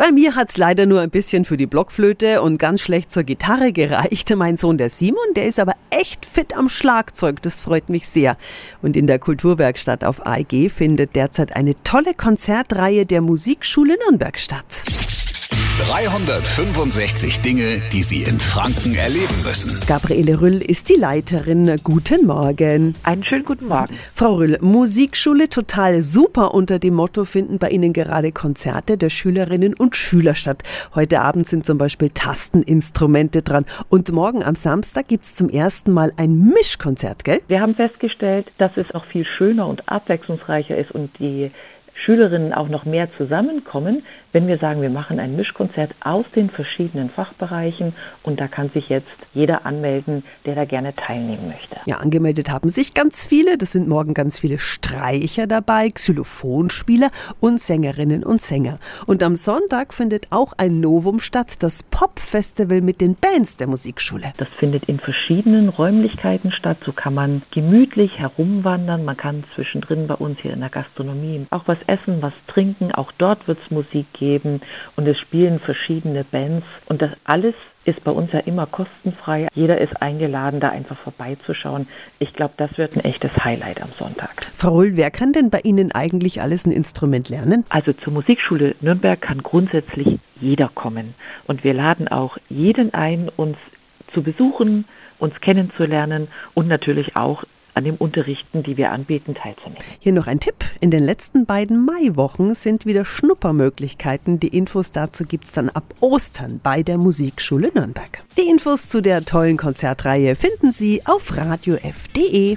Bei mir hat's leider nur ein bisschen für die Blockflöte und ganz schlecht zur Gitarre gereicht. Mein Sohn, der Simon, der ist aber echt fit am Schlagzeug. Das freut mich sehr. Und in der Kulturwerkstatt auf AEG findet derzeit eine tolle Konzertreihe der Musikschule Nürnberg statt. 365 Dinge, die Sie in Franken erleben müssen. Gabriele Rüll ist die Leiterin. Guten Morgen. Einen schönen guten Morgen. Frau Rüll, Musikschule total super. Unter dem Motto finden bei Ihnen gerade Konzerte der Schülerinnen und Schüler statt. Heute Abend sind zum Beispiel Tasteninstrumente dran. Und morgen am Samstag gibt es zum ersten Mal ein Mischkonzert, gell? Wir haben festgestellt, dass es auch viel schöner und abwechslungsreicher ist und die Schülerinnen auch noch mehr zusammenkommen, wenn wir sagen, wir machen ein Mischkonzert aus den verschiedenen Fachbereichen und da kann sich jetzt jeder anmelden, der da gerne teilnehmen möchte. Ja, angemeldet haben sich ganz viele. Das sind morgen ganz viele Streicher dabei, Xylophonspieler und Sängerinnen und Sänger. Und am Sonntag findet auch ein Novum statt, das Pop-Festival mit den Bands der Musikschule. Das findet in verschiedenen Räumlichkeiten statt. So kann man gemütlich herumwandern. Man kann zwischendrin bei uns hier in der Gastronomie auch was essen, was trinken. Auch dort wird es Musik geben und es spielen verschiedene Bands und das alles ist bei uns ja immer kostenfrei. Jeder ist eingeladen, da einfach vorbeizuschauen. Ich glaube, das wird ein echtes Highlight am Sonntag. Frau Rull, wer kann denn bei Ihnen eigentlich alles ein Instrument lernen? Also zur Musikschule Nürnberg kann grundsätzlich jeder kommen. Und wir laden auch jeden ein, uns zu besuchen, uns kennenzulernen und natürlich auch an dem Unterrichten, die wir anbieten, teilzunehmen. Hier noch ein Tipp. In den letzten beiden Maiwochen sind wieder Schnuppermöglichkeiten. Die Infos dazu gibt es dann ab Ostern bei der Musikschule Nürnberg. Die Infos zu der tollen Konzertreihe finden Sie auf radiof.de.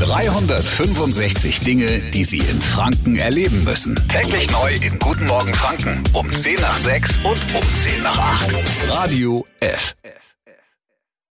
365 Dinge, die Sie in Franken erleben müssen. Täglich neu in Guten Morgen Franken um 10 nach 6 und um 10 nach 8. Radio F.